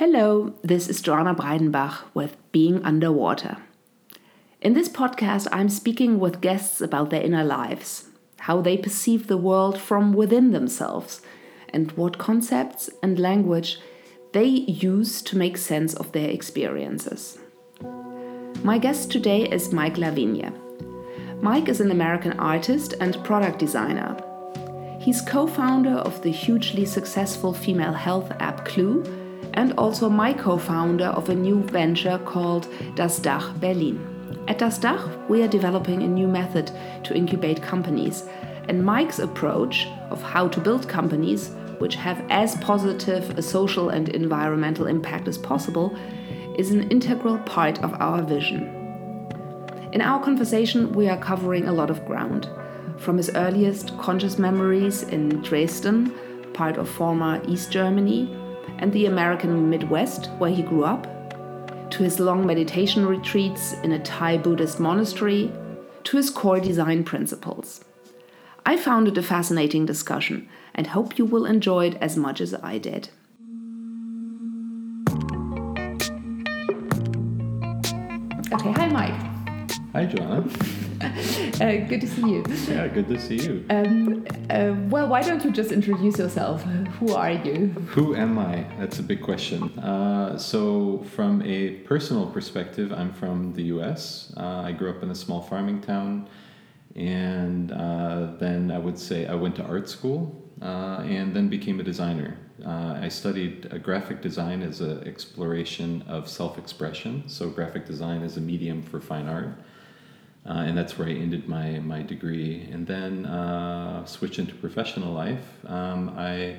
Hello, this is Joana Breidenbach with Being Underwater. In this podcast, I'm speaking with guests about their inner lives, how they perceive the world from within themselves, and what concepts and language they use to make sense of their experiences. My guest today is Mike Lavigne. Mike is an American artist and product designer. He's co founder of the hugely successful female health app Clue and also my co founder of a new venture called Das Dach Berlin. At Das Dach, we are developing a new method to incubate companies, and Mike's approach of how to build companies which have as positive a social and environmental impact as possible is an integral part of our vision. In our conversation, we are covering a lot of ground. From his earliest conscious memories in Dresden, part of former East Germany, and the American Midwest, where he grew up, to his long meditation retreats in a Thai Buddhist monastery, to his core design principles. I found it a fascinating discussion and hope you will enjoy it as much as I did. Okay, hi Mike. Hi, Joana. uh, good to see you. Yeah, good to see you. Um, uh, well, why don't you just introduce yourself? Who are you? Who am I? That's a big question. Uh, so, from a personal perspective, I'm from the US. Uh, I grew up in a small farming town, and uh, then I would say I went to art school uh, and then became a designer. I studied graphic design as an exploration of self expression. So, graphic design is a medium for fine art. Uh, and that's where I ended my, my degree. And then uh, switched into professional life. Um, I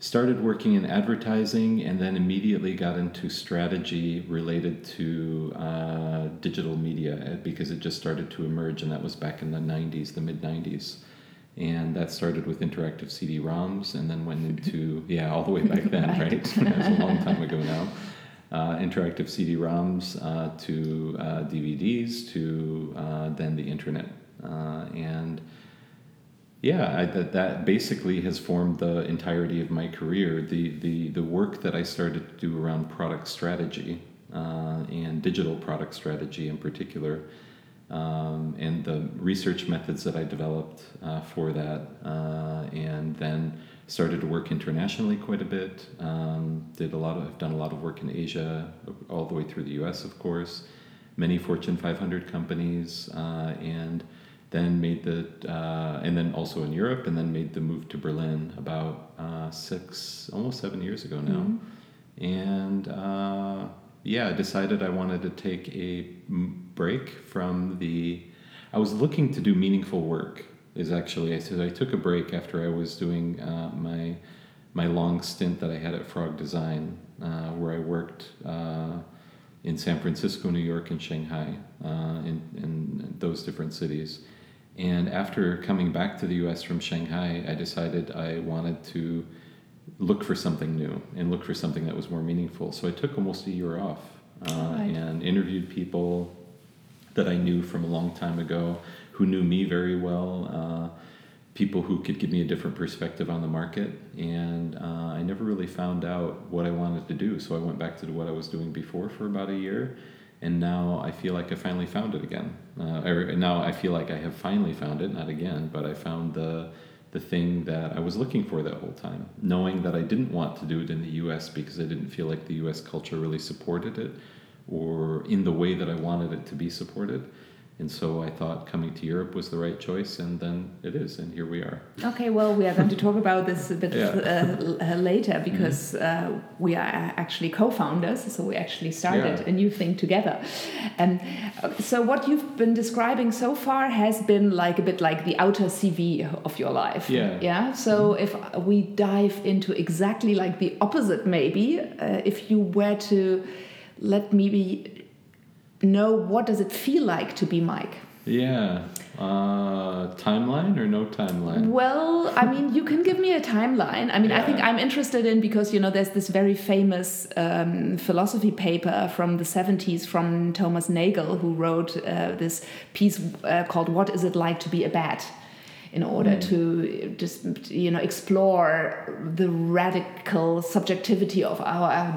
started working in advertising and then immediately got into strategy related to uh, digital media uh, because it just started to emerge, and that was back in the 90s, the mid 90s. And that started with interactive CD ROMs and then went into, yeah, all the way back then, right? right? that was a long time ago now uh, interactive CD-ROMs uh, to uh, DVDs to uh, then the internet, uh, and yeah, I, that that basically has formed the entirety of my career. The the the work that I started to do around product strategy and digital product strategy in particular. Um, and the research methods that I developed for that, and then started to work internationally quite a bit. Um, did a lot of, I've done a lot of work in Asia, all the way through the U.S. of course. Many Fortune 500 companies, uh, and then made the uh, and then also in Europe, and then made the move to Berlin about uh, six, almost seven years ago now, mm-hmm. and uh, yeah, I decided I wanted to take a break from the. I was looking to do meaningful work is actually I said I took a break after I was doing uh, my my long stint that I had at Frog Design, uh, where I worked uh, in San Francisco, New York, and Shanghai, uh, in, in those different cities. And after coming back to the U.S. from Shanghai, I decided I wanted to look for something new and look for something that was more meaningful. So I took almost a year off uh, right. and interviewed people that I knew from a long time ago who knew me very well, uh, people who could give me a different perspective on the market. And uh, I never really found out what I wanted to do. So I went back to what I was doing before for about a year. And now I feel like I finally found it again. Uh, now I feel like I have finally found it, not again, but I found the the thing that I was looking for that whole time, knowing that I didn't want to do it in the US because I didn't feel like the US culture really supported it or in the way that I wanted it to be supported. And so I thought coming to Europe was the right choice, and then it is, and here we are. Okay, well, we are going to talk about this a bit yeah. uh, uh later mm-hmm. because mm -hmm. uh, we are actually co founders, so we actually started yeah. a new thing together. And so, what you've been describing so far has been like a bit like the outer CV of your life. Yeah. Yeah. So, mm -hmm. if we dive into exactly like the opposite, maybe, uh, if you were to let me be know what does it feel like to be Mike? Yeah. Uh, timeline or no timeline? Well, I mean, you can give me a timeline. I mean, yeah. I think I'm interested in because you know there's this very famous um, philosophy paper from the 70s from Thomas Nagel who wrote uh, this piece uh, called "What Is It Like to Be a Bat." In order to just you know explore the radical subjectivity of our, our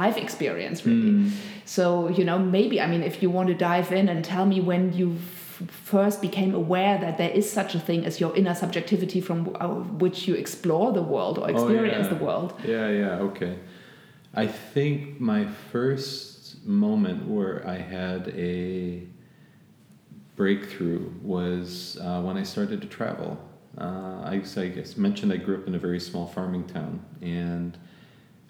life experience really so you know maybe i mean if you want to dive in and tell me when you first became aware that there is such a thing as your inner subjectivity from uh, which you explore the world or experience Oh, yeah. the world Yeah, yeah, okay. I think my first moment where I had a breakthrough was uh, when I started to travel. Uh, I, so I guess mentioned I grew up in a very small farming town and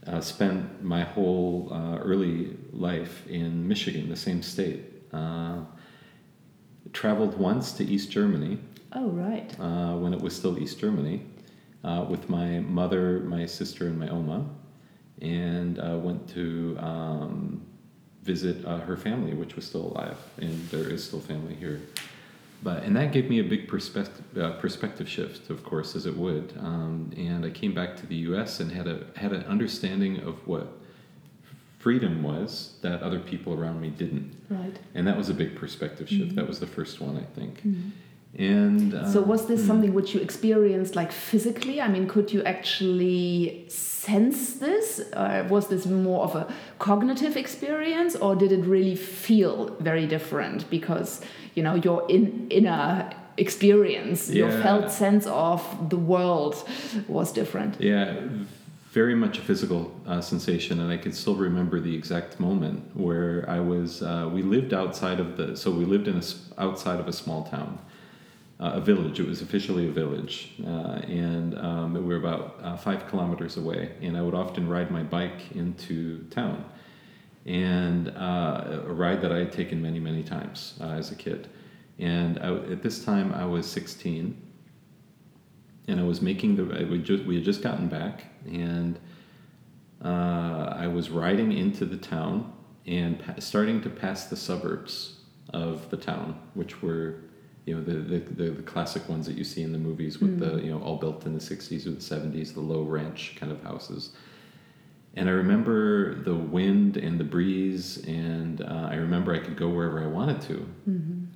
uh, spent my whole uh, early life in Michigan, the same state. Uh, traveled once to East Germany oh right uh, when it was still East Germany uh, with my mother, my sister, and my Oma, and uh, went to um, visit uh, her family, which was still alive, and there is still family here. But and that gave me a big perspective uh, perspective shift, of course, as it would. Um, and I came back to the U.S. and had a had an understanding of what freedom was that other people around me didn't, right and that was a big perspective shift. That was the first one, I think. And uh, So was this mm. something which you experienced like physically? I mean, could you actually sense this? Or was this more of a cognitive experience, or did it really feel very different because you know your in, inner experience, your felt sense of the world was different? Yeah, very much a physical uh, sensation, and I can still remember the exact moment where I was. Uh, we lived outside of the, so we lived in a outside of a small town, uh, a village. It was officially a village, uh, and um, we were about uh, five kilometers away. And I would often ride my bike into town, and uh, a ride that I had taken many, many times uh, as a kid. And I, at this time, I was 16 and I was making the we just we had just gotten back and uh, I was riding into the town and pa- starting to pass the suburbs of the town, which were you know the, the, the, the classic ones that you see in the movies with the you know all built in the 60s or the 70s, the low ranch kind of houses. And I remember the wind and the breeze, and uh, I remember I could go wherever I wanted to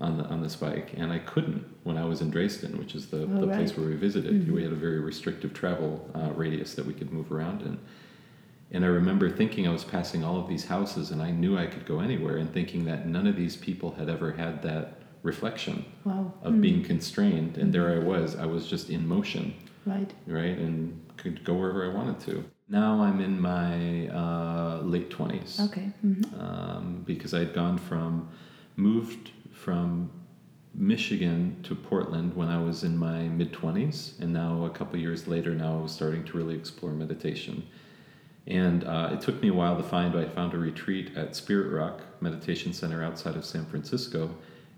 on the on this bike, and I couldn't when I was in Dresden, which is the, Oh, the place where we visited. We had a very restrictive travel uh, radius that we could move around in. And I remember thinking I was passing all of these houses, and I knew I could go anywhere, and thinking that none of these people had ever had that reflection Wow. of being constrained, and there I was. I was just in motion Right. right? And could go wherever I wanted to. Now I'm in my uh, late 20s Okay. hmm um, because I'd gone from, moved from Michigan to Portland when I was in my mid 20s, and now a couple years later, now I was starting to really explore meditation. And uh, it took me a while to find, but I found a retreat at Spirit Rock Meditation Center outside of San Francisco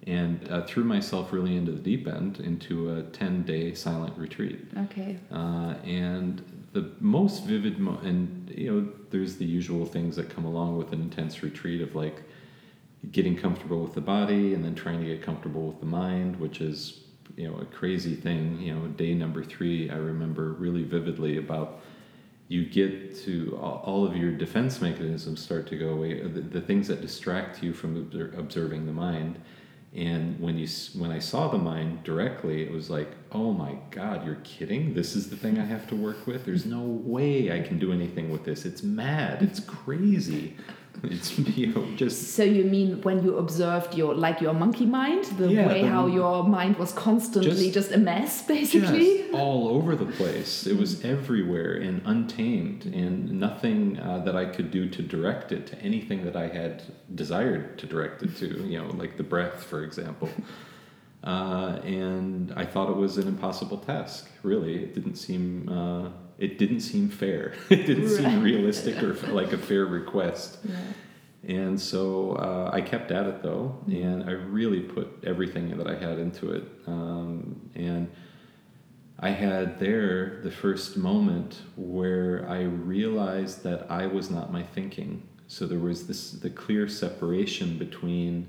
and uh, threw myself really into the deep end into a 10 day silent retreat. Okay. Uh, and the most vivid, mo- and you know, there's the usual things that come along with an intense retreat of like getting comfortable with the body and then trying to get comfortable with the mind, which is, you know, a crazy thing. You know, day number three, I remember really vividly about you get to all of your defense mechanisms start to go away, the, the things that distract you from observing the mind. And when you when I saw the mind directly, it was like, oh my God, you're kidding! This is the thing I have to work with. There's no way I can do anything with this. It's mad. It's crazy. It's you know just So you mean when you observed your like your monkey mind, the Yeah, way the- how your mind was constantly Just- just, a mess, basically? all over the place. It was everywhere and untamed, and nothing uh, that I could do to direct it to anything that I had desired to direct it to. You know, like the breath, for example. Uh, and I thought it was an impossible task. Really, it didn't seem. Uh, it didn't seem fair. it didn't seem realistic or like a fair request. Yeah. And so uh, I kept at it though, and I really put everything that I had into it. Um, and I had there the first moment where I realized that I was not my thinking. So there was this the clear separation between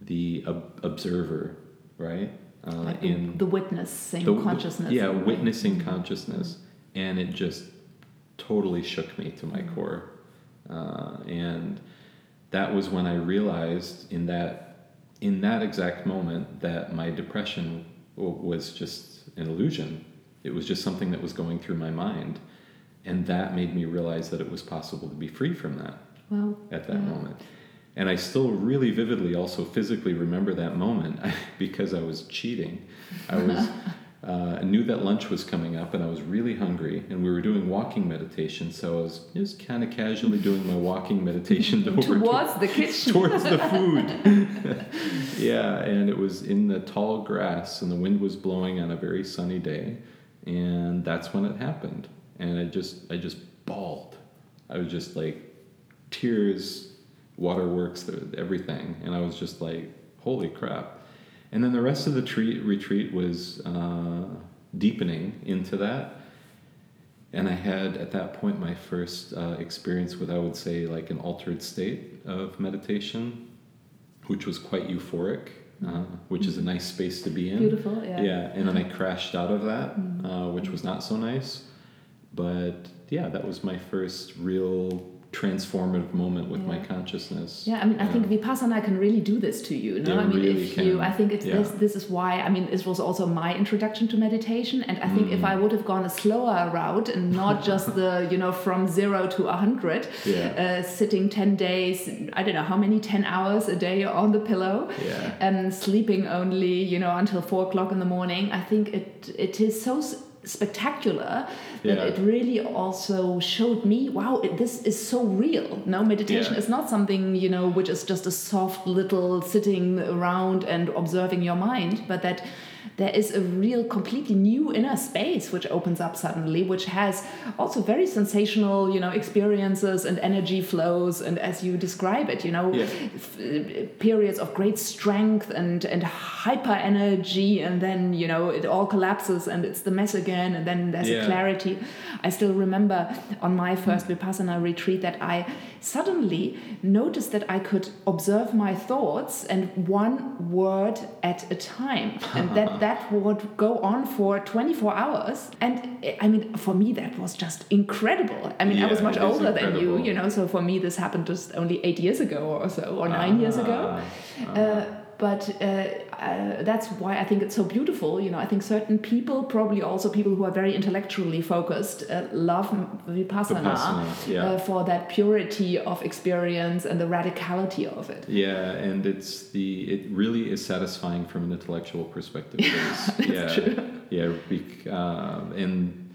the ob- observer, right? Uh, Like the, in the witnessing the- consciousness. Yeah, in a way. witnessing consciousness, and it just totally shook me to Mm. my core, uh, and that was when I realized in that in that exact moment that my depression was just an illusion. It was just something that was going through my mind. And that made me realize that it was possible to be free from that Well, at that yeah. moment. And I still really vividly also physically remember that moment because I was cheating. I was uh, I knew that lunch was coming up and I was really hungry and we were doing walking meditation so I was just kind of casually doing my walking meditation over to- towards the kitchen. towards the food. yeah, and it was in the tall grass, and the wind was blowing on a very sunny day, and that's when it happened. And I just, I just bawled. I was just like, tears, waterworks, everything, and I was just like, holy crap. And then the rest of the treat, retreat was uh, deepening into that. And I had at that point my first uh, experience with, I would say, like an altered state of meditation, which was quite euphoric, uh, which is a nice space to be in. Beautiful, yeah. Yeah, and then I crashed out of that, uh, which was not so nice. But yeah, that was my first real transformative moment with my consciousness. Yeah, I mean, I think Vipassana can really do this to you. No, I mean, really if you, can. I think it's Yeah. this. This is why. I mean, this was also my introduction to meditation, and I think if I Mm. would have gone a slower route and not just the, you know, from zero to a hundred, Yeah. uh, sitting ten days, I don't know how many, ten hours a day on the pillow, Yeah. and sleeping only, you know, until four o'clock in the morning. I think it it is so. Spectacular that Yeah. it really also showed me wow it, this is so real no meditation Yeah. is not something you know which is just a soft little sitting around and observing your mind but that there is a real completely new inner space which opens up suddenly which has also very sensational you know experiences and energy flows and as you describe it you know Yeah. periods of great strength and and hyper energy and then you know it all collapses and it's the mess again and then there's a clarity. I still remember on my first vipassana retreat that i suddenly noticed that i could observe my thoughts and one word at a time. And that that would go on for 24 hours. And i mean for me that was just incredible. I mean i was much older than you you know so for me this happened just only eight years ago or so or nine years ago. Ah, uh, but uh, uh, that's why I think it's so beautiful. You know, I think certain people, probably also people who are very intellectually focused, uh, love vipassana, Vipassana, yeah. uh, for that purity of experience and the radicality of it. Yeah, and it's the it really is satisfying from an intellectual perspective. That's yeah, true. yeah, uh, and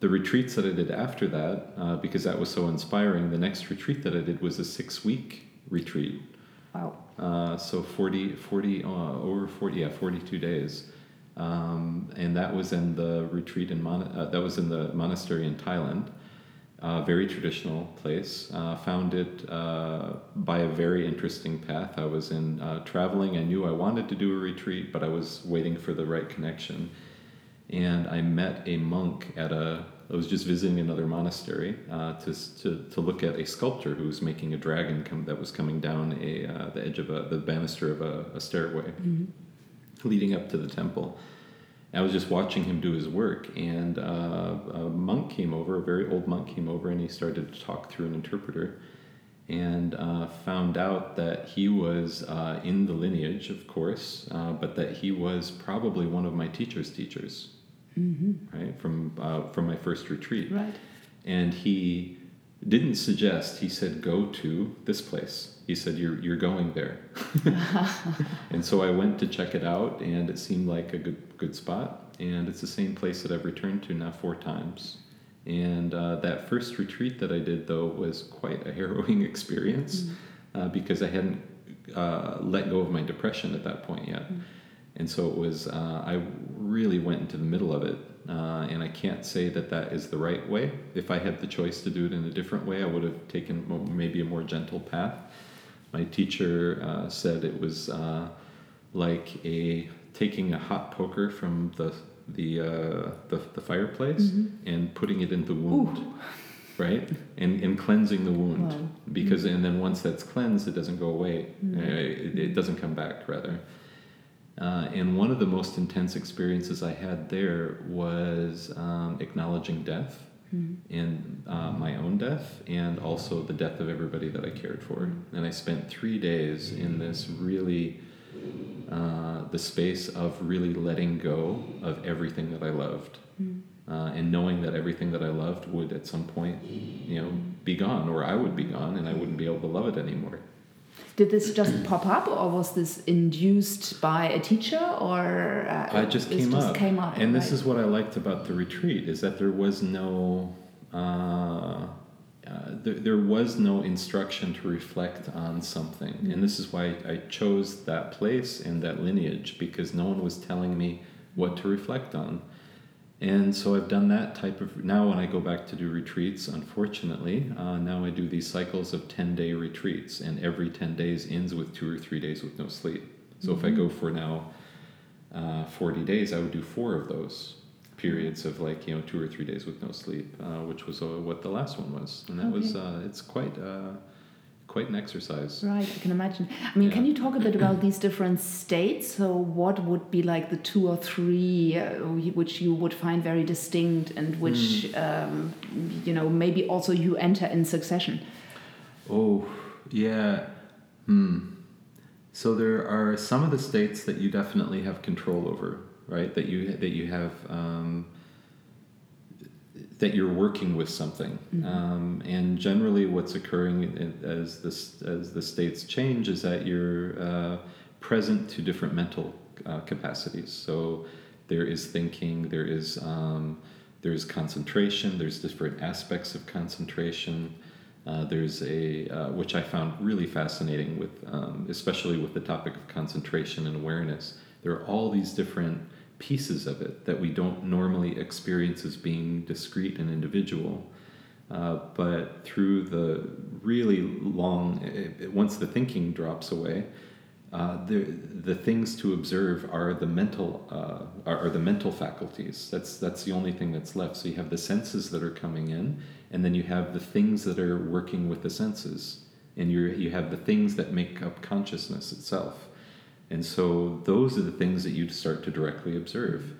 the retreats that I did after that, uh, because that was so inspiring. The next retreat that I did was a six week retreat. Wow. Uh, so 40, 40 uh, over 40, yeah, 42 days. Um, and that was in the retreat in, Mon- uh, that was in the monastery in Thailand. Very traditional place. Uh, found it uh, by a very interesting path. I was in traveling. I knew I wanted to do a retreat, but I was waiting for the right connection. And I met a monk at a. I was just visiting another monastery uh, to, to to look at a sculptor who was making a dragon come, that was coming down a uh, the edge of a the banister of a, a stairway leading up to the temple. I was just watching him do his work, and uh, a monk came over, a very old monk came over, and he started to talk through an interpreter, and uh, found out that he was uh, in the lineage, of course, uh, but that he was probably one of my teacher's teachers, right from uh, from my first retreat, Right. and he didn't suggest. He said, "Go to this place." He said, "You're you're going there." and so I went to check it out, and it seemed like a good good spot. And it's the same place that I've returned to now four times. And uh, that first retreat that I did, though, was quite a harrowing experience uh, because I hadn't uh, let go of my depression at that point yet. And so it was, uh, I really went into the middle of it. Uh, and I can't say that that is the right way. If I had the choice to do it in a different way, I would have taken maybe a more gentle path. My teacher uh, said it was uh, like a taking a hot poker from the the uh, the, the fireplace and putting it in the wound, right? And and cleansing the wound Wow. because and then once that's cleansed, it doesn't go away. Uh, it, it doesn't come back rather. Uh, and one of the most intense experiences I had there was um, acknowledging death and uh, my own death and also the death of everybody that I cared for. And I spent three days in this really uh, the space of really letting go of everything that I loved. Uh, and knowing that everything that I loved would at some point, you know, be gone, or I would be gone, and I wouldn't be able to love it anymore. Did this just pop up, or was this induced by a teacher, or uh, I just it came just up. Came up, and this is what I liked about the retreat is that there was no uh, uh, there, there was no instruction to reflect on something, and this is why I chose that place and that lineage because no one was telling me what to reflect on. And so I've done that type of. Now, when I go back to do retreats, unfortunately, uh, now I do these cycles of 10 day retreats, and every 10 days ends with two or three days with no sleep. So if I go for now uh, 40 days, I would do four of those periods of like, you know, two or three days with no sleep, uh, which was uh, what the last one was. And that was, Okay. uh, it's quite, uh, quite an exercise. Right, I can imagine. I mean, can you talk a bit about these different states? So, what would be like the two or three uh, which you would find very distinct and which, um, you know, maybe also you enter in succession? Oh, yeah. Hmm. So there are some of the states that you definitely have control over, right? That you that you have um, that you're working with something, um, and generally, what's occurring in- as this as the states change is that you're uh, present to different mental uh, capacities. So there is thinking, there is um, there's concentration, there's different aspects of concentration. Uh, there's a uh, which I found really fascinating with, um, especially with the topic of concentration and awareness. There are all these different pieces of it that we don't normally experience as being discrete and individual. Uh, but through the really long, i- i- once the thinking drops away, uh, the the things to observe are the mental uh, are, are the mental faculties. That's that's the only thing that's left. So you have the senses that are coming in, and then you have the things that are working with the senses, and you you have the things that make up consciousness itself. And so those are the things that you start to directly observe,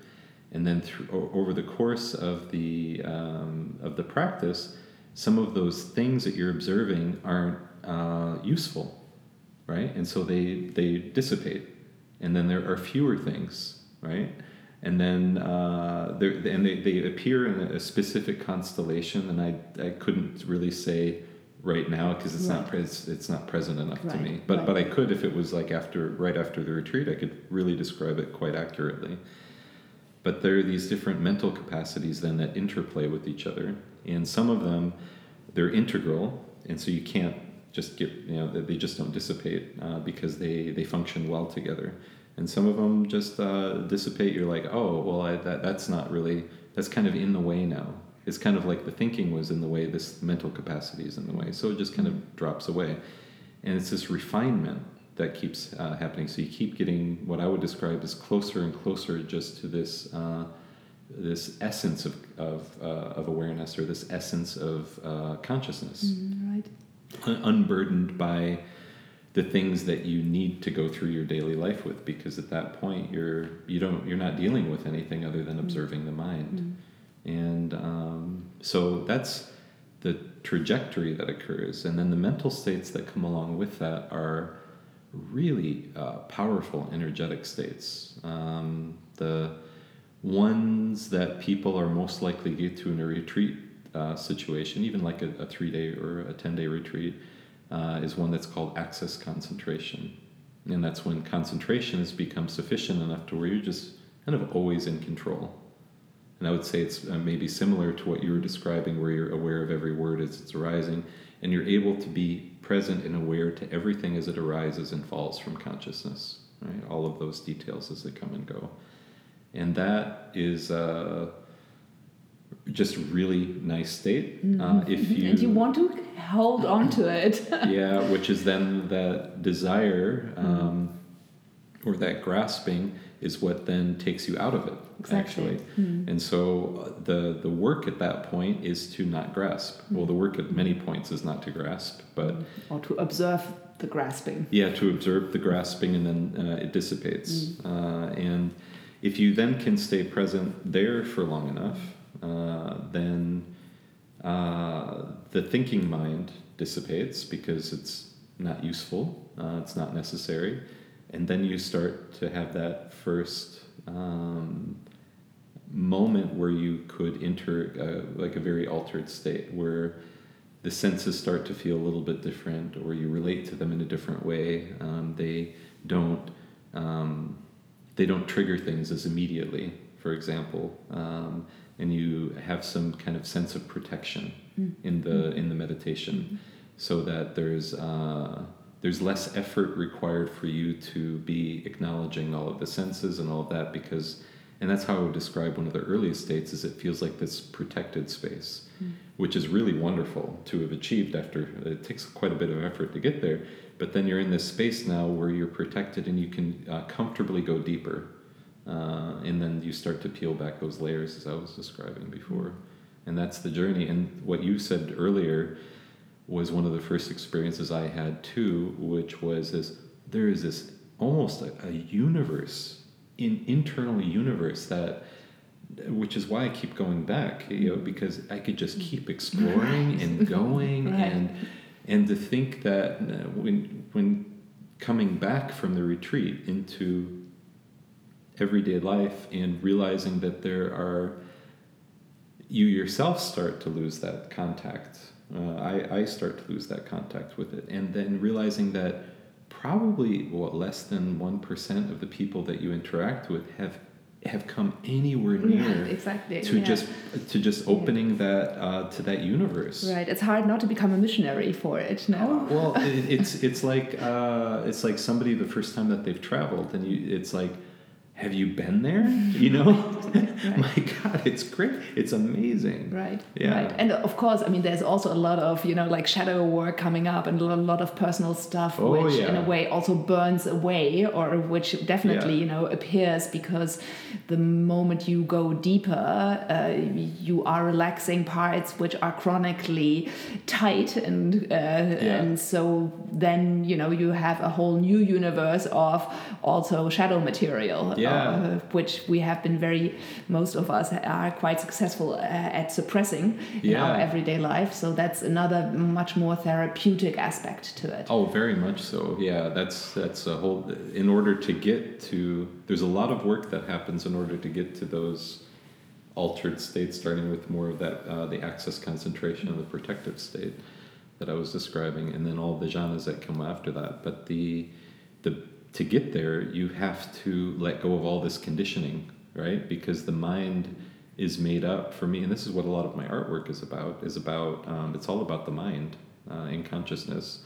and then through, over the course of the um, of the practice, some of those things that you're observing aren't uh, useful right? And so they they dissipate, and then there are fewer things, right? And then uh, and they, they appear in a specific constellation, and I I couldn't really say right now because it's not Right. pres- it's not present enough to me. But but I could if it was like after right after the retreat, I could really describe it quite accurately. But there are these different mental capacities then that interplay with each other, and some of them they're integral, and so you can't just get you know they they just don't dissipate uh, because they they function well together. And some of them just uh, dissipate. You're like, oh well, I, that that's not really that's kind of in the way now. It's kind of like the thinking was in the way. This mental capacity is in the way, so it just kind of drops away. And it's this refinement that keeps uh, happening. So you keep getting what I would describe as closer and closer just to this uh, this essence of of, uh, of awareness or this essence of uh, consciousness, right. un- unburdened by the things that you need to go through your daily life with. Because at that point, you're you don't you're not dealing with anything other than observing the mind, and um, so that's the trajectory that occurs, and then the mental states that come along with that are really uh, powerful energetic states. Um, the ones that people are most likely to get to in a retreat uh, situation, even like a, a three day or a 10 day retreat, uh, is one that's called access concentration. And that's when concentration has become sufficient enough to where you're just kind of always in control. And I would say it's uh, maybe similar to what you were describing, where you're aware of every word as it's arising, and you're able to be present and aware to everything as it arises and falls from consciousness, right? All of those details as they come and go. And that is uh, just really nice state. Uh, if you, and you want to hold on to it. yeah, which is then that desire um, or that grasping is what then takes you out of it Exactly. actually. And so uh, the the work at that point is to not grasp. Well, the work at many points is not to grasp, but or to observe the grasping. yeah, to observe the grasping and then uh, it dissipates. Uh, and if you then can stay present there for long enough, uh, then uh, the thinking mind dissipates because it's not useful, uh, it's not necessary. And then you start to have that first um, moment where you could enter uh, like a very altered state where the senses start to feel a little bit different or you relate to them in a different way um, they don't um, they don't trigger things as immediately for example um, and you have some kind of sense of protection mm. in the in the meditation mm-hmm. so that there's uh, there's less effort required for you to be acknowledging all of the senses and all of that because and that's how I would describe one of the earliest states is it feels like this protected space mm. which is really wonderful to have achieved after it takes quite a bit of effort to get there but then you're in this space now where you're protected and you can uh, comfortably go deeper uh, and then you start to peel back those layers as i was describing before. And that's the journey. And what you said earlier was one of the first experiences i had too which was this there is this almost a, a universe an internal universe that which is why I keep going back, you know, because I could just keep exploring and going right. and and to think that uh, when when coming back from the retreat into everyday life and realizing that there are you yourself start to lose that contact uh, I, I start to lose that contact with it and then realizing that probably what less than 1% of the people that you interact with have have come anywhere near right, exactly to yeah. just to just opening yeah. that uh, to that universe right it's hard not to become a missionary for it no well it, it's it's like uh, it's like somebody the first time that they've traveled and you it's like have you been there? You know, right. my God, it's great. It's amazing. Right. Yeah. Right. And of course, I mean, there's also a lot of you know like shadow work coming up, and a lot of personal stuff, oh, which yeah. in a way also burns away, or which definitely yeah. you know appears because the moment you go deeper, uh, you are relaxing parts which are chronically tight, and uh, yeah. and so then you know you have a whole new universe of also shadow material. Yeah yeah. uh, which we have been very, most of us are quite successful uh, at suppressing in yeah. our everyday life. So that's another much more therapeutic aspect to it. Oh, very much so. Yeah, that's that's a whole. In order to get to, there's a lot of work that happens in order to get to those altered states, starting with more of that uh, the access concentration and the protective state that I was describing, and then all the jhanas that come after that. But the the to get there, you have to let go of all this conditioning, right? Because the mind is made up for me, and this is what a lot of my artwork is about. Is about um, it's all about the mind uh, and consciousness.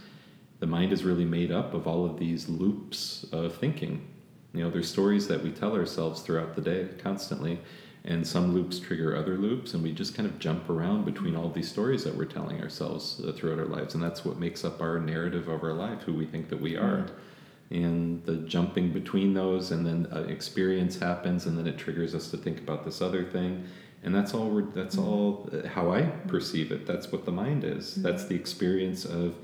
The mind is really made up of all of these loops of thinking. You know, there's stories that we tell ourselves throughout the day constantly, and some loops trigger other loops, and we just kind of jump around between all these stories that we're telling ourselves uh, throughout our lives, and that's what makes up our narrative of our life, who we think that we are. Mm-hmm and the jumping between those and then an experience happens and then it triggers us to think about this other thing and that's all we're that's mm-hmm. all uh, how i perceive it that's what the mind is mm-hmm. that's the experience of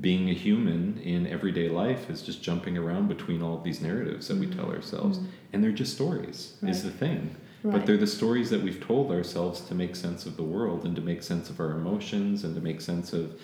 being a human in everyday life is just jumping around between all of these narratives that we tell mm-hmm. ourselves mm-hmm. and they're just stories right. is the thing right. but they're the stories that we've told ourselves to make sense of the world and to make sense of our emotions and to make sense of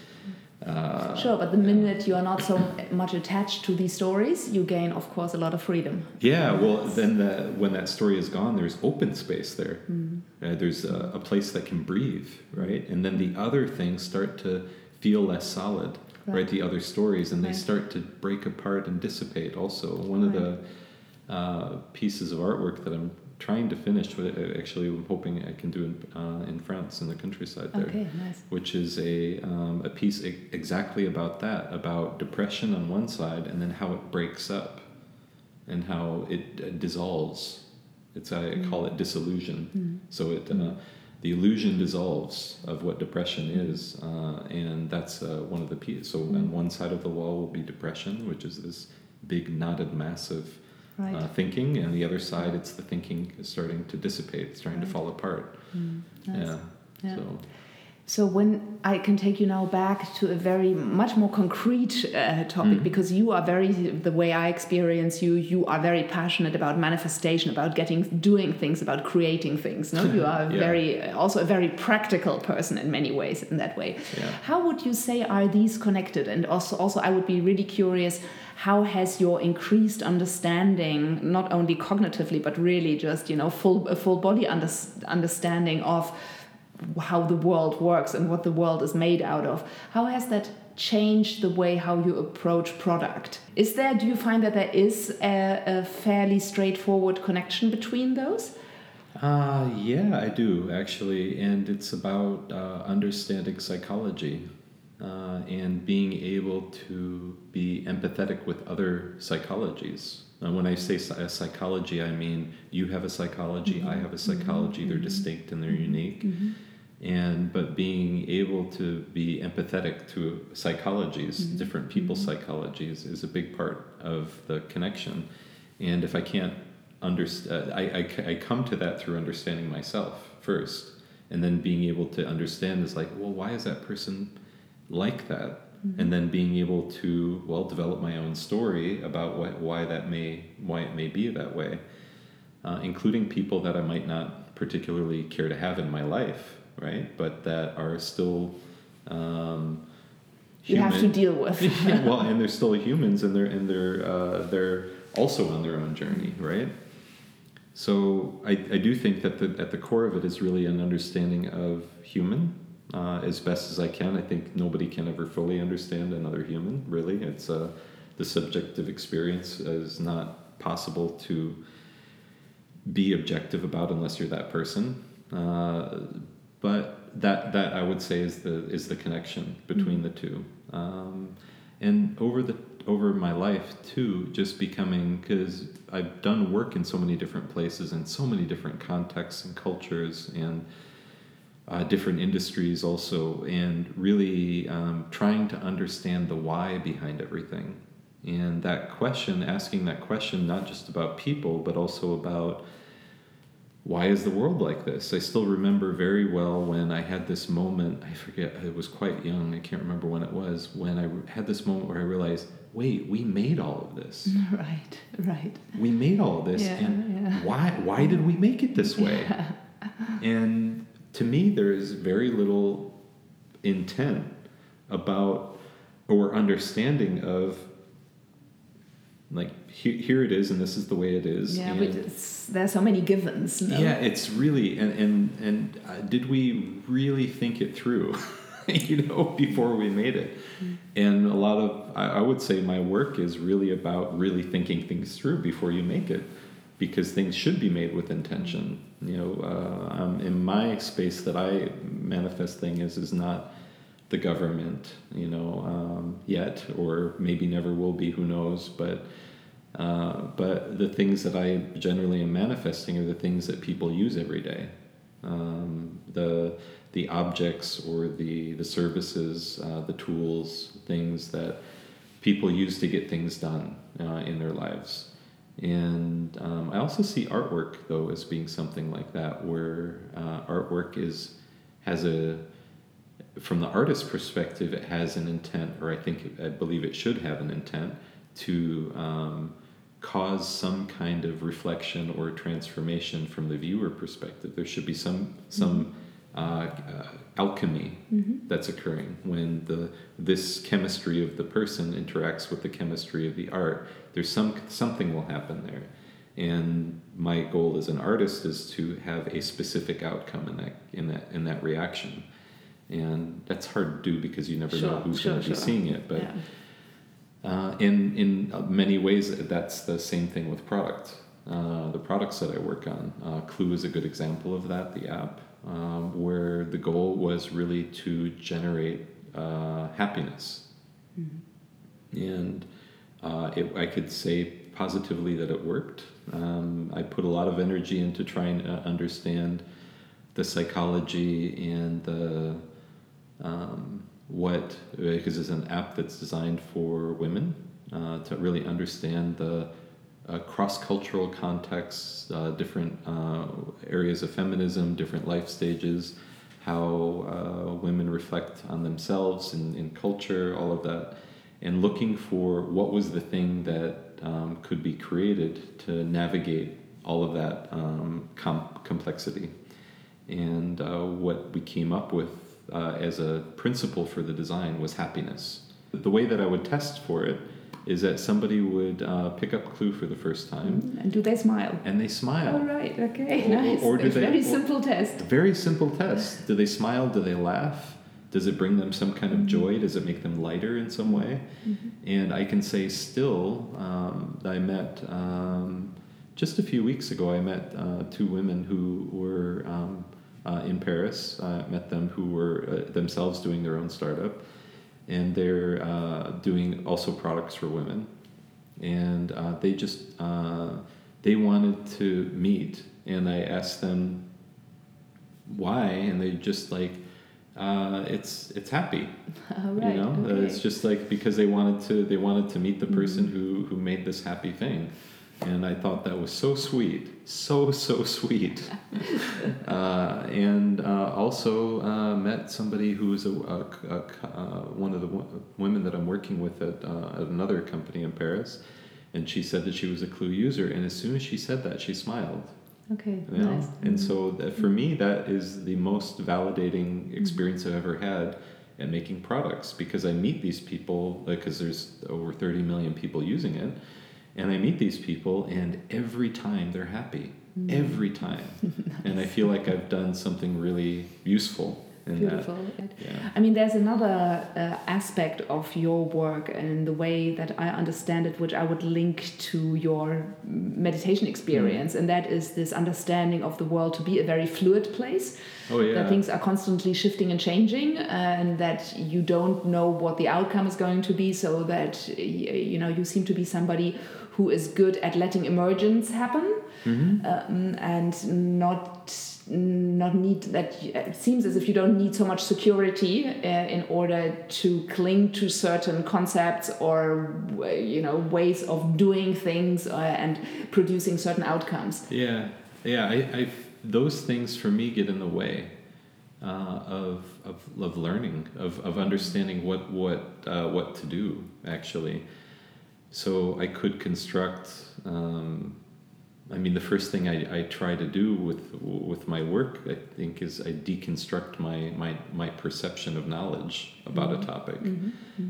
uh, sure, but the minute you are not so much attached to these stories, you gain, of course, a lot of freedom. Yeah, well, then the, when that story is gone, there's open space there. Mm. Uh, there's a, a, place that can breathe, right? And then the other things start to feel less solid, right? right? The other stories, and they start to break apart and dissipate. Also, one right. of the uh, pieces of artwork that I'm trying to finish what I actually I'm hoping I can do in, uh, in France in the countryside there. Okay, nice. Which is a, um, a piece exactly about that, about depression on one side and then how it breaks up and how it uh, dissolves. It's I mm. call it disillusion. Mm. So it uh, the illusion dissolves of what depression is, uh, and that's uh, one of the pieces. So mm. on one side of the wall will be depression, which is this big knotted mass of right. uh, thinking, and the other side, it's the thinking is starting to dissipate, it's starting right. to fall apart. Mm, nice. Yeah. yeah. So. So when I can take you now back to a very much more concrete uh, topic, mm. because you are very the way I experience you, you are very passionate about manifestation, about getting doing things, about creating things. No, you are yeah. very also a very practical person in many ways in that way. Yeah. How would you say are these connected? And also, also I would be really curious. How has your increased understanding, not only cognitively, but really just you know full a full body under, understanding of how the world works and what the world is made out of. How has that changed the way how you approach product? Is there, do you find that there is a, a fairly straightforward connection between those? Uh, yeah, I do actually. And it's about uh, understanding psychology. Uh, and being able to be empathetic with other psychologies. And when I say psychology, I mean you have a psychology, mm -hmm. I have a psychology. Mm -hmm. They're mm-hmm. distinct and they're unique. Mm -hmm and but being able to be empathetic to psychologies mm-hmm. different people's mm-hmm. psychologies is a big part of the connection and if i can't understand I, I, I come to that through understanding myself first and then being able to understand is like well why is that person like that mm-hmm. and then being able to well develop my own story about what, why that may why it may be that way uh, including people that i might not particularly care to have in my life right? But that are still um, you have to deal with. well, and they're still humans, and they're and they're uh, they're also on their own journey, right? So I, I do think that the, at the core of it is really an understanding of human uh, as best as I can. I think nobody can ever fully understand another human. Really, it's uh, the subjective experience is not possible to be objective about unless you're that person. Uh, but that that I would say is the is the connection between mm-hmm. the two. Um, and over the over my life too, just becoming because I've done work in so many different places and so many different contexts and cultures and uh, different industries also, and really um, trying to understand the why behind everything. And that question, asking that question, not just about people, but also about why is the world like this? I still remember very well when I had this moment. I forget, I was quite young. I can't remember when it was. When I had this moment where I realized, wait, we made all of this. Right, right. We made all of this, yeah, and yeah. why? Why did we make it this way? Yeah. and to me, there is very little intent about or understanding of like here, here it is and this is the way it is yeah but there's so many givens no? yeah it's really and and and uh, did we really think it through you know before we made it mm-hmm. and a lot of I, I would say my work is really about really thinking things through before you make it because things should be made with intention you know uh, um, in my space that i manifest thing is is not the government, you know, um, yet, or maybe never will be, who knows. But uh, but the things that I generally am manifesting are the things that people use every day. Um, the the objects or the the services, uh, the tools, things that people use to get things done uh, in their lives. And um, I also see artwork though as being something like that, where uh, artwork is has a from the artist's perspective, it has an intent, or I think I believe it should have an intent to um, cause some kind of reflection or transformation from the viewer perspective. There should be some some mm-hmm. uh, uh, alchemy mm-hmm. that's occurring when the this chemistry of the person interacts with the chemistry of the art. There's some something will happen there. And my goal as an artist is to have a specific outcome in that in that in that reaction and that's hard to do because you never sure, know who's sure, going to sure. be seeing it. But yeah. uh, in in many ways, that's the same thing with product. Uh, the products that I work on, uh, Clue is a good example of that. The app, um, where the goal was really to generate uh, happiness, mm-hmm. and uh, it, I could say positively that it worked. Um, I put a lot of energy into trying to understand the psychology and the um, what because it's an app that's designed for women uh, to really understand the uh, cross-cultural contexts, uh, different uh, areas of feminism, different life stages, how uh, women reflect on themselves and in culture, all of that, and looking for what was the thing that um, could be created to navigate all of that um, com- complexity. And uh, what we came up with uh, as a principle for the design was happiness. The way that I would test for it is that somebody would uh, pick up Clue for the first time. Mm-hmm. And do they smile? And they smile. All right, okay, Or- nice. or do It's they- very simple test. Very simple test. Do they smile? Do they laugh? Does it bring them some kind of joy? Does it make them lighter in some way? And I can say still, um, I met um, just a few weeks ago, I met uh, two women who were um, uh, in Paris. I met them who were uh, themselves doing their own startup. And they're uh, doing also products for women. And uh, they just, uh, they wanted to meet. And I asked them why and they just like uh, it's it's happy right, you know Uh, it's just like because they wanted to they wanted to meet the person Mm-hmm. who who made this happy thing and i thought that was so sweet so so sweet uh, and uh, also uh, met somebody who was a, a, a uh, one of the wo- women that i'm working with at, uh, at another company in paris and she said that she was a clue user and as soon as she said that she smiled Okay, you know? nice. Mm-hmm. And so that for me, that is the most validating experience I've ever had at making products because I meet these people because there's over 30 million people using it, and I meet these people, and every time they're happy, Mm-hmm. every time, and I feel like I've done something really useful in Beautiful. that. Yeah. I mean, there's another uh, aspect of your work and the way that I understand it, which I would link to your meditation experience, Mm. and that is this understanding of the world to be a very fluid place. Oh yeah. That things are constantly shifting and changing, and that you don't know what the outcome is going to be. So that you know, you seem to be somebody who is good at letting emergence happen Mm-hmm. um, and not not need that it seems as if you don't need so much security uh, in order to cling to certain concepts or you know ways of doing things uh, and producing certain outcomes Yeah, yeah. I, I those things for me get in the way uh, of, of of learning, of, of understanding what what uh, what to do actually. So I could construct. Um, I mean, the first thing I, I try to do with with my work, I think, is I deconstruct my my, my perception of knowledge about a topic.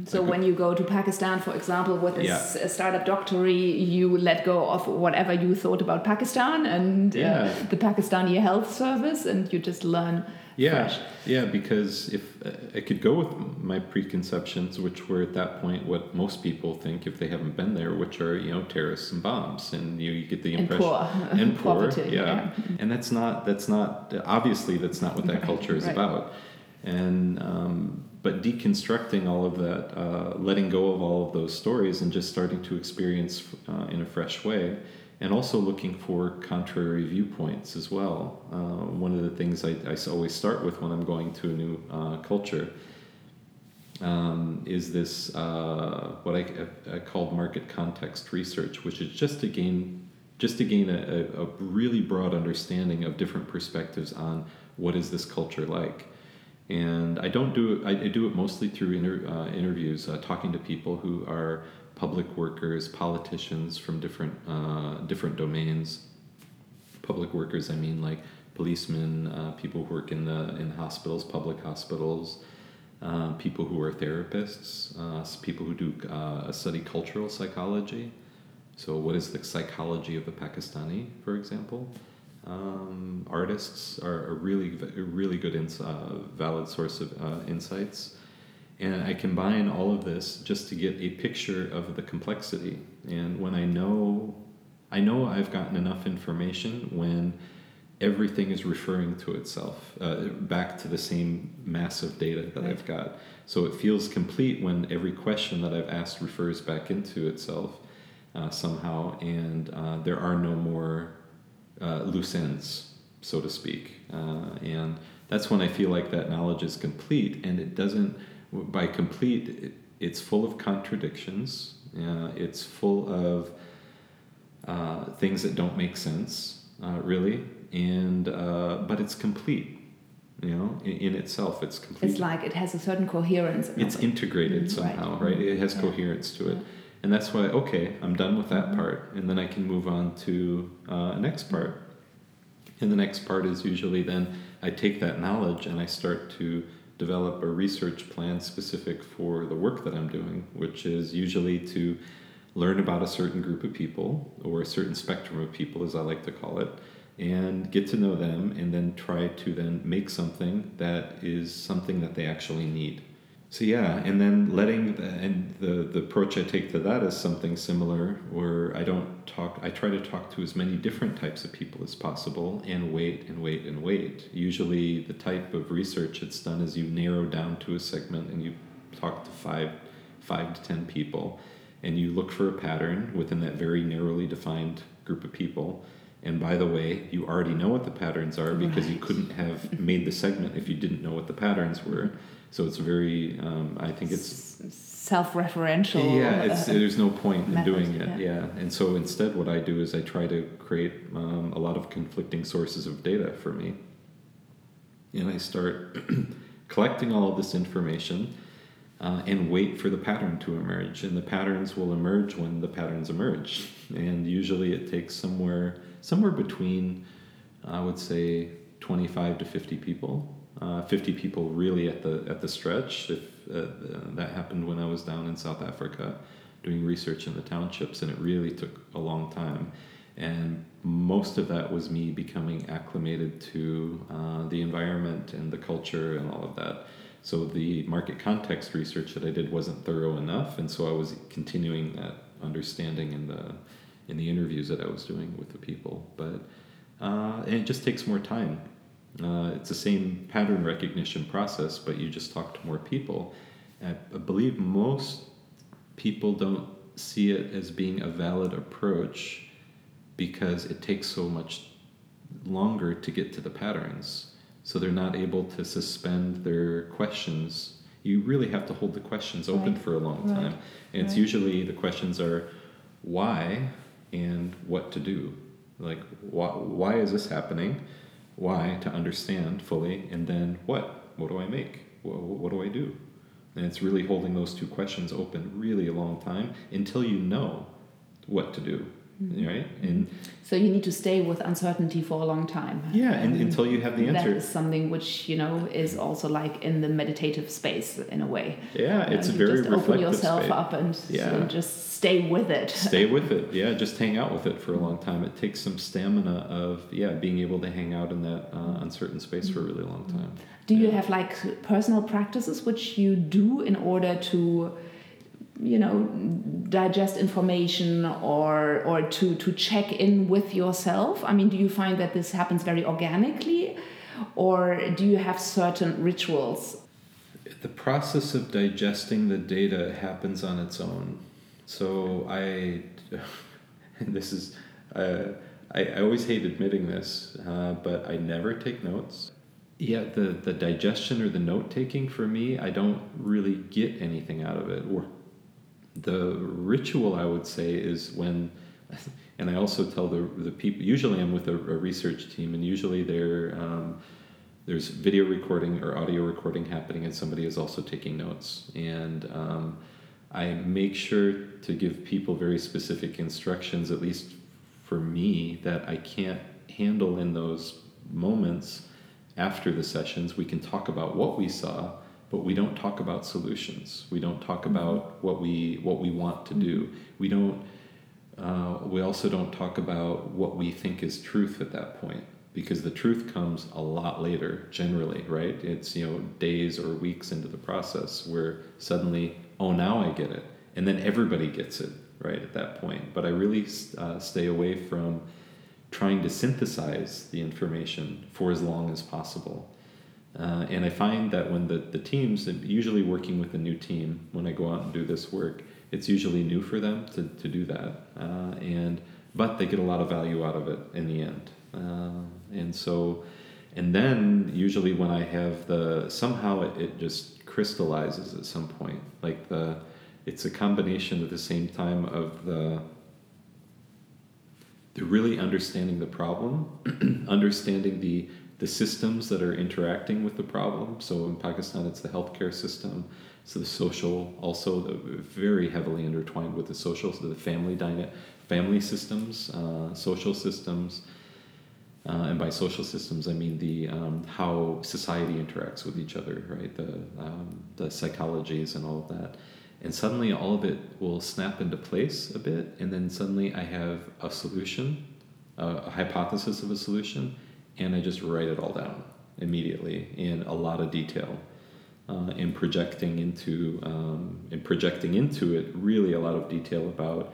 so when you go to pakistan for example with a Yeah. uh, startup doctory you let go of whatever you thought about pakistan and uh, the pakistani health service and you just learn Yeah, fresh yeah, because if uh, I could go with my preconceptions, which were at that point what most people think if they haven't been there, which are you know terrorists and bombs, and you, you get the And impression poor. and poor, Poverty, yeah. yeah. and that's not that's not obviously that's not what that Right, culture is right. about, and um, but deconstructing all of that, uh, letting go of all of those stories, and just starting to experience uh, in a fresh way and also looking for contrary viewpoints as well. Uh, one of the things I always start with when I'm going to a new uh, culture um, is this uh, what I, I call market context research, which is just to gain just to gain a, a, really broad understanding of different perspectives on what is this culture like. And I don't do it. I, I do it mostly through inter, uh, interviews, uh, talking to people who are public workers, politicians from different uh, different domains. Public workers, I mean, like policemen, uh, people who work in the in hospitals, public hospitals, uh, people who are therapists, uh, people who do uh, study cultural psychology. So, what is the psychology of a Pakistani, for example? Um, artists are a really, really good, ins- uh, valid source of insights. And I combine all of this just to get a picture of the complexity. And when I know, I know I've gotten enough information when everything is referring to itself uh, back to the same mass of data that Right. I've got. So it feels complete when every question that I've asked refers back into itself uh, somehow, and uh, there are no more uh, loose ends, so to speak. Uh, and that's when I feel like that knowledge is complete, and it doesn't. By complete, it's full of contradictions. Uh, it's full of uh, things that don't make sense, uh, really. And uh, but it's complete. You know, in, in itself, it's completely. It's like it has a certain coherence. it's way. integrated Mhm, somehow, right. right? It has Yeah. coherence to it. And that's why, okay, I'm done with that Mhm. part. And then I can move on to uh, next part. And the next part is usually then I take that knowledge and I start to develop a research plan specific for the work that I'm doing, which is usually to learn about a certain group of people or a certain spectrum of people, as I like to call it, and get to know them and then try to then make something that is something that they actually need. So yeah, and then letting the, and the the approach I take to that is something similar, where I don't talk. I try to talk to as many different types of people as possible, and wait and wait and wait. Usually, the type of research it's done is you narrow down to a segment and you talk to five, five to ten people, and you look for a pattern within that very narrowly defined group of people. And by the way, you already know what the patterns are because you couldn't have made the segment if you didn't know what the patterns were. So it's very, um, I think it's self-referential. yeah, it's, uh, there's no point in doing it. yeah. Yeah. and so instead, what I do is I try to create um, a lot of conflicting sources of data for me, and I start collecting all of this information uh, and wait for the pattern to emerge. And the patterns will emerge when the patterns emerge, and usually it takes somewhere somewhere between, I would say, 25 to 50 people. Uh, 50 people really at the at the stretch. If uh, that happened when I was down in South Africa, doing research in the townships, and it really took a long time. And most of that was me becoming acclimated to uh, the environment and the culture and all of that. So the market context research that I did wasn't thorough enough, and so I was continuing that understanding in the in the interviews that I was doing with the people. But uh, and it just takes more time. Uh, it's the same pattern recognition process, but you just talk to more people. I, I believe most people don't see it as being a valid approach because it takes so much longer to get to the patterns. So they're not able to suspend their questions. You really have to hold the questions open Right. for a long Right. time. And it's usually the questions are why and what to do. Like, why, why is this happening? Why to understand fully, and then what? What do I make? What, what do I do? And it's really holding those two questions open really a long time until you know what to do, right? And So you need to stay with uncertainty for a long time. yeah, and Um, until you have the answer. is something which you know is also like in the meditative space in a way. Yeah, it's Uh, you very just open yourself space. up and, Yeah. and just stay with it. Stay with it. Yeah, just hang out with it for a long time. It takes some stamina of yeah being able to hang out in that uh, uncertain space for a really long time. Do you have like personal practices which you do in order to, you know, digest information or or to to check in with yourself? I mean, do you find that this happens very organically, or do you have certain rituals? The process of digesting the data happens on its own. So I, this is, uh, I, I always hate admitting this, uh, but I never take notes. Yeah, the, the digestion or the note taking for me, I don't really get anything out of it. The ritual I would say is when, and I also tell the, the people, usually I'm with a, a research team, and usually they're, um, there's video recording or audio recording happening, and somebody is also taking notes. And um, I make sure to give people very specific instructions, at least for me, that I can't handle in those moments after the sessions. We can talk about what we saw, but we don't talk about solutions. We don't talk about what we what we want to do. We don't. Uh, we also don't talk about what we think is truth at that point because the truth comes a lot later generally right it's you know days or weeks into the process where suddenly oh now i get it and then everybody gets it right at that point but i really uh, stay away from trying to synthesize the information for as long as possible uh, and i find that when the, the teams usually working with a new team when i go out and do this work it's usually new for them to, to do that. Uh, and but they get a lot of value out of it in the end. Uh, and so and then usually when i have the somehow it, it just crystallizes at some point. Like the it's a combination at the same time of the the really understanding the problem understanding the the systems that are interacting with the problem. So in Pakistan, it's the healthcare system. So the social, also the, very heavily intertwined with the social, so the family dyna- family systems, uh, social systems. Uh, and by social systems, I mean the um, how society interacts with each other, right? The um, the psychologies and all of that, and suddenly all of it will snap into place a bit, and then suddenly I have a solution, a hypothesis of a solution, and I just write it all down immediately in a lot of detail, uh, and projecting into um, and projecting into it really a lot of detail about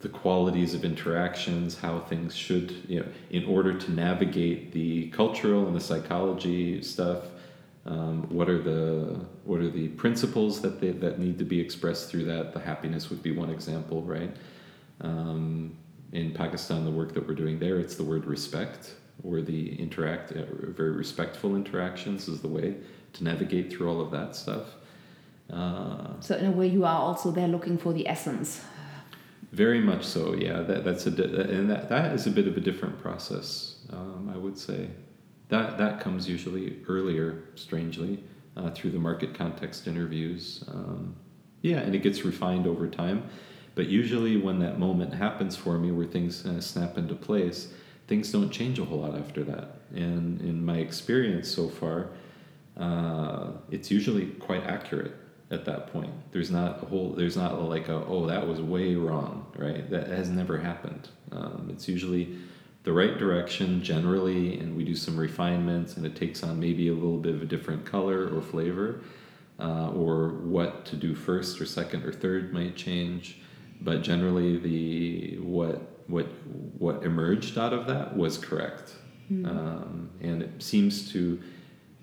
the qualities of interactions, how things should, you know, in order to navigate the cultural and the psychology stuff. Um, what are the what are the principles that they, that need to be expressed through that? The happiness would be one example, right? Um, in Pakistan, the work that we're doing there, it's the word respect, or the interact, uh, very respectful interactions is the way to navigate through all of that stuff. Uh, so in a way, you are also there looking for the essence very much so, yeah. That that's a and that that is a bit of a different process. Um, I would say that that comes usually earlier, strangely, uh, through the market context interviews. Um, yeah, and it gets refined over time. But usually, when that moment happens for me, where things uh, snap into place, things don't change a whole lot after that. And in my experience so far, uh, it's usually quite accurate at that point. There's not a whole. There's not like a oh that was way wrong, right? That has never happened. Um, it's usually the right direction generally, and we do some refinements, and it takes on maybe a little bit of a different color or flavor, uh, or what to do first or second or third might change, but generally the what what what emerged out of that was correct, mm-hmm. um, and it seems to.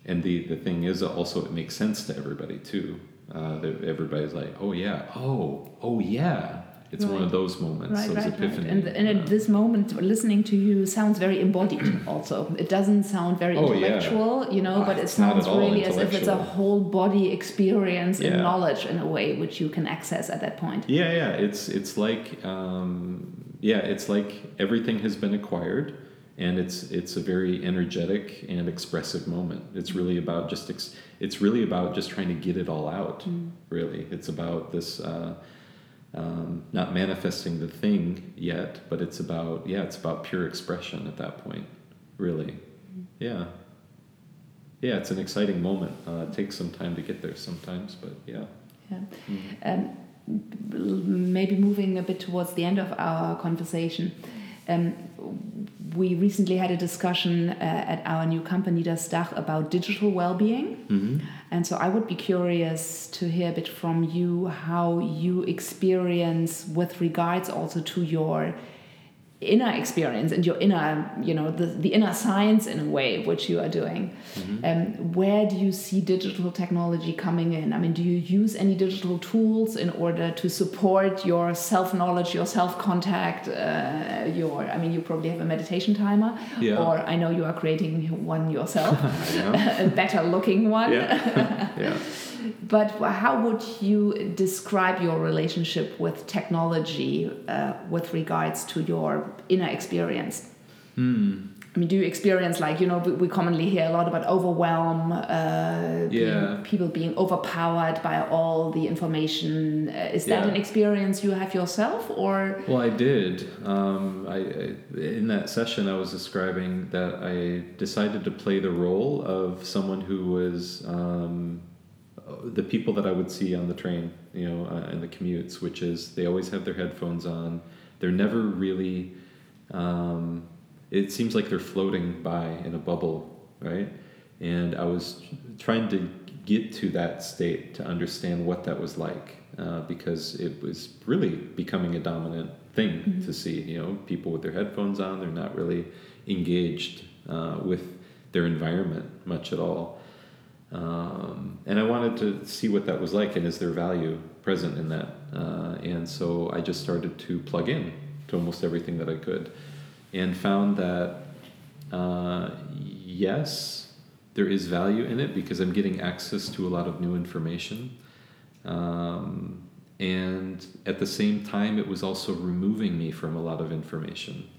And the, the thing is also it makes sense to everybody too uh, everybody's like, oh yeah, oh, oh yeah. It's right. one of those moments, right, those right, epiphany. And, and at this moment, listening to you sounds very embodied. Also, it doesn't sound very oh, intellectual, yeah. you know, but it sounds really as if it's a whole body experience yeah. and knowledge in a way which you can access at that point. Yeah, yeah. It's it's like um, yeah, it's like everything has been acquired and it's it's a very energetic and expressive moment. It's really about just ex- it's really about just trying to get it all out. Mm. Really, it's about this uh, um, not manifesting the thing yet, but it's about yeah, it's about pure expression at that point. Really, mm. yeah, yeah. It's an exciting moment. Uh, it takes some time to get there sometimes, but yeah. Yeah. Mm-hmm. Um, maybe moving a bit towards the end of our conversation. Um, we recently had a discussion uh, at our new company, Das Dach, about digital well being. Mm-hmm. And so I would be curious to hear a bit from you how you experience, with regards also to your inner experience and your inner you know the, the inner science in a way which you are doing mm-hmm. um, where do you see digital technology coming in i mean do you use any digital tools in order to support your self-knowledge your self-contact uh, your i mean you probably have a meditation timer yeah. or i know you are creating one yourself a better looking one yeah. yeah but how would you describe your relationship with technology uh, with regards to your inner experience? Hmm. I mean, do you experience like you know we, commonly hear a lot about overwhelm, uh, yeah. being, people being overpowered by all the information. Uh, is that yeah. an experience you have yourself, or? Well, I did. Um, I, I, in that session I was describing that I decided to play the role of someone who was. Um, the people that I would see on the train, you know, uh, in the commutes, which is they always have their headphones on. They're never really. Um, it seems like they're floating by in a bubble, right? And I was trying to get to that state to understand what that was like, uh, because it was really becoming a dominant thing mm-hmm. to see. You know, people with their headphones on, they're not really engaged uh, with their environment much at all. Um, and I wanted to see what that was like and is there value present in that. Uh, and so I just started to plug in to almost everything that I could and found that uh, yes, there is value in it because I'm getting access to a lot of new information. Um, and at the same time, it was also removing me from a lot of information.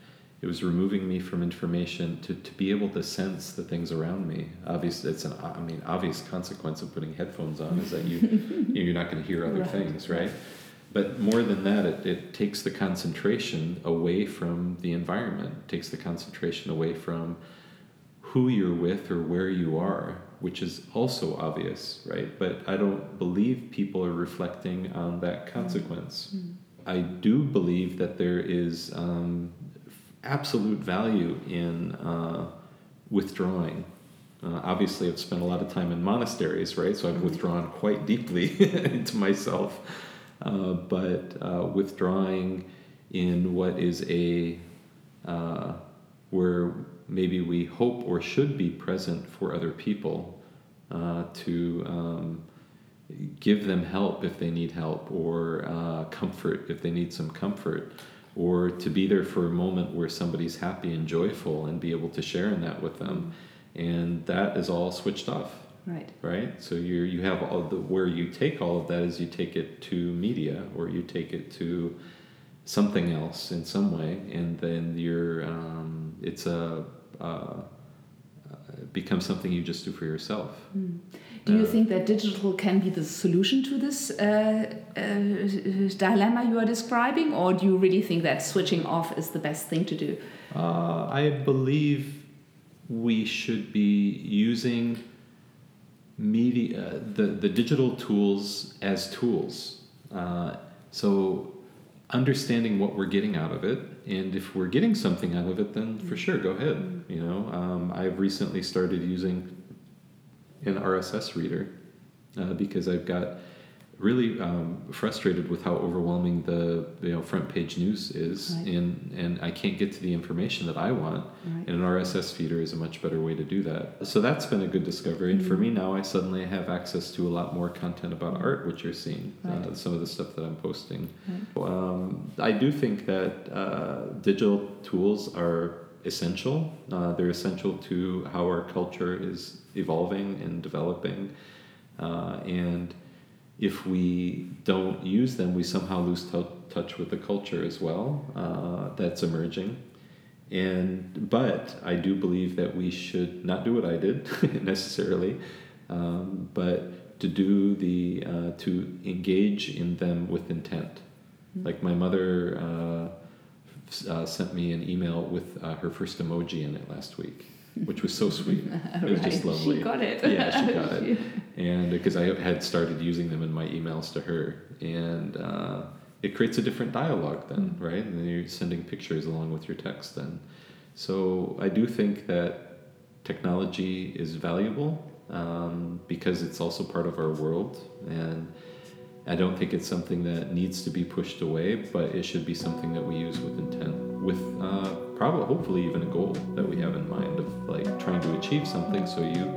It was removing me from information to, to be able to sense the things around me. Obviously, it's an I mean obvious consequence of putting headphones on is that you you're not going to hear other Right. things, right? But more than that, it, it takes the concentration away from the environment. It takes the concentration away from who you're with or where you are, which is also obvious, right? But I don't believe people are reflecting on that consequence. I do believe that there is um, absolute value in uh, withdrawing. Uh, obviously, I've spent a lot of time in monasteries, right? So I've withdrawn quite deeply into myself. Uh, but uh, withdrawing in what is a uh, where maybe we hope or should be present for other people uh, to um, give them help if they need help or uh, comfort if they need some comfort or to be there for a moment where somebody's happy and joyful and be able to share in that with them. And that is all switched off. Right. right? So you you have all the where you take all of that is you take it to media or you take it to something else in some way. And then you're um, it's a uh, it becomes something you just do for yourself Do you think that digital can be the solution to this uh, uh, dilemma you are describing, or do you really think that switching off is the best thing to do? Uh, I believe we should be using media, the, the digital tools as tools. Uh, so understanding what we're getting out of it, and if we're getting something out of it, then for sure, go ahead. You know, um, I've recently started using an RSS reader uh, because I've got really um, frustrated with how overwhelming the you know front page news is, Right. and and I can't get to the information that I want. Right. And an RSS feeder is a much better way to do that. So that's been a good discovery. And for me now, I suddenly have access to a lot more content about art, which you're seeing. Uh, some of the stuff that I'm posting. Um, I do think that uh, digital tools are essential. Uh, they're essential to how our culture is evolving and developing. Uh, and if we don't use them, we somehow lose tou touch with the culture as well uh, that's emerging. And but I do believe that we should not do what I did necessarily, um, but to do the uh, to engage in them with intent. Like my mother uh, uh, sent me an email with uh, her first emoji in it last week, which was so sweet. It was just Right. lovely. She got it. Yeah, she got it. And because I had started using them in my emails to her, and uh, it creates a different dialogue then, right? And then you're sending pictures along with your text then. So I do think that technology is valuable um, because it's also part of our world, and I don't think it's something that needs to be pushed away, but it should be something that we use with intent, with uh, probably, hopefully, even a goal that we have in mind of like trying to achieve something. So you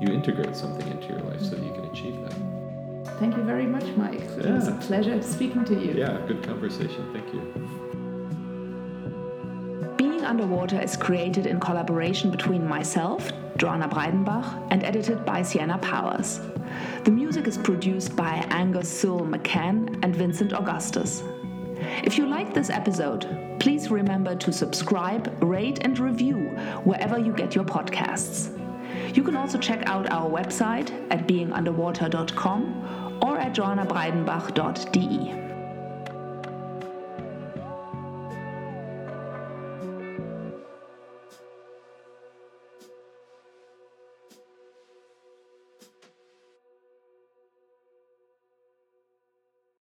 you integrate something into your life so that you can achieve that. Thank you very much, Mike. It was a pleasure speaking to you. Yeah, good conversation. Thank you. Being Underwater is created in collaboration between myself, Joana Breidenbach, and edited by Sienna Powers. The music is produced by Angus Sewell McCann and Vincent Augustus. If you like this episode, please remember to subscribe, rate, and review wherever you get your podcasts. You can also check out our website at beingunderwater.com or at joanabreidenbach.de.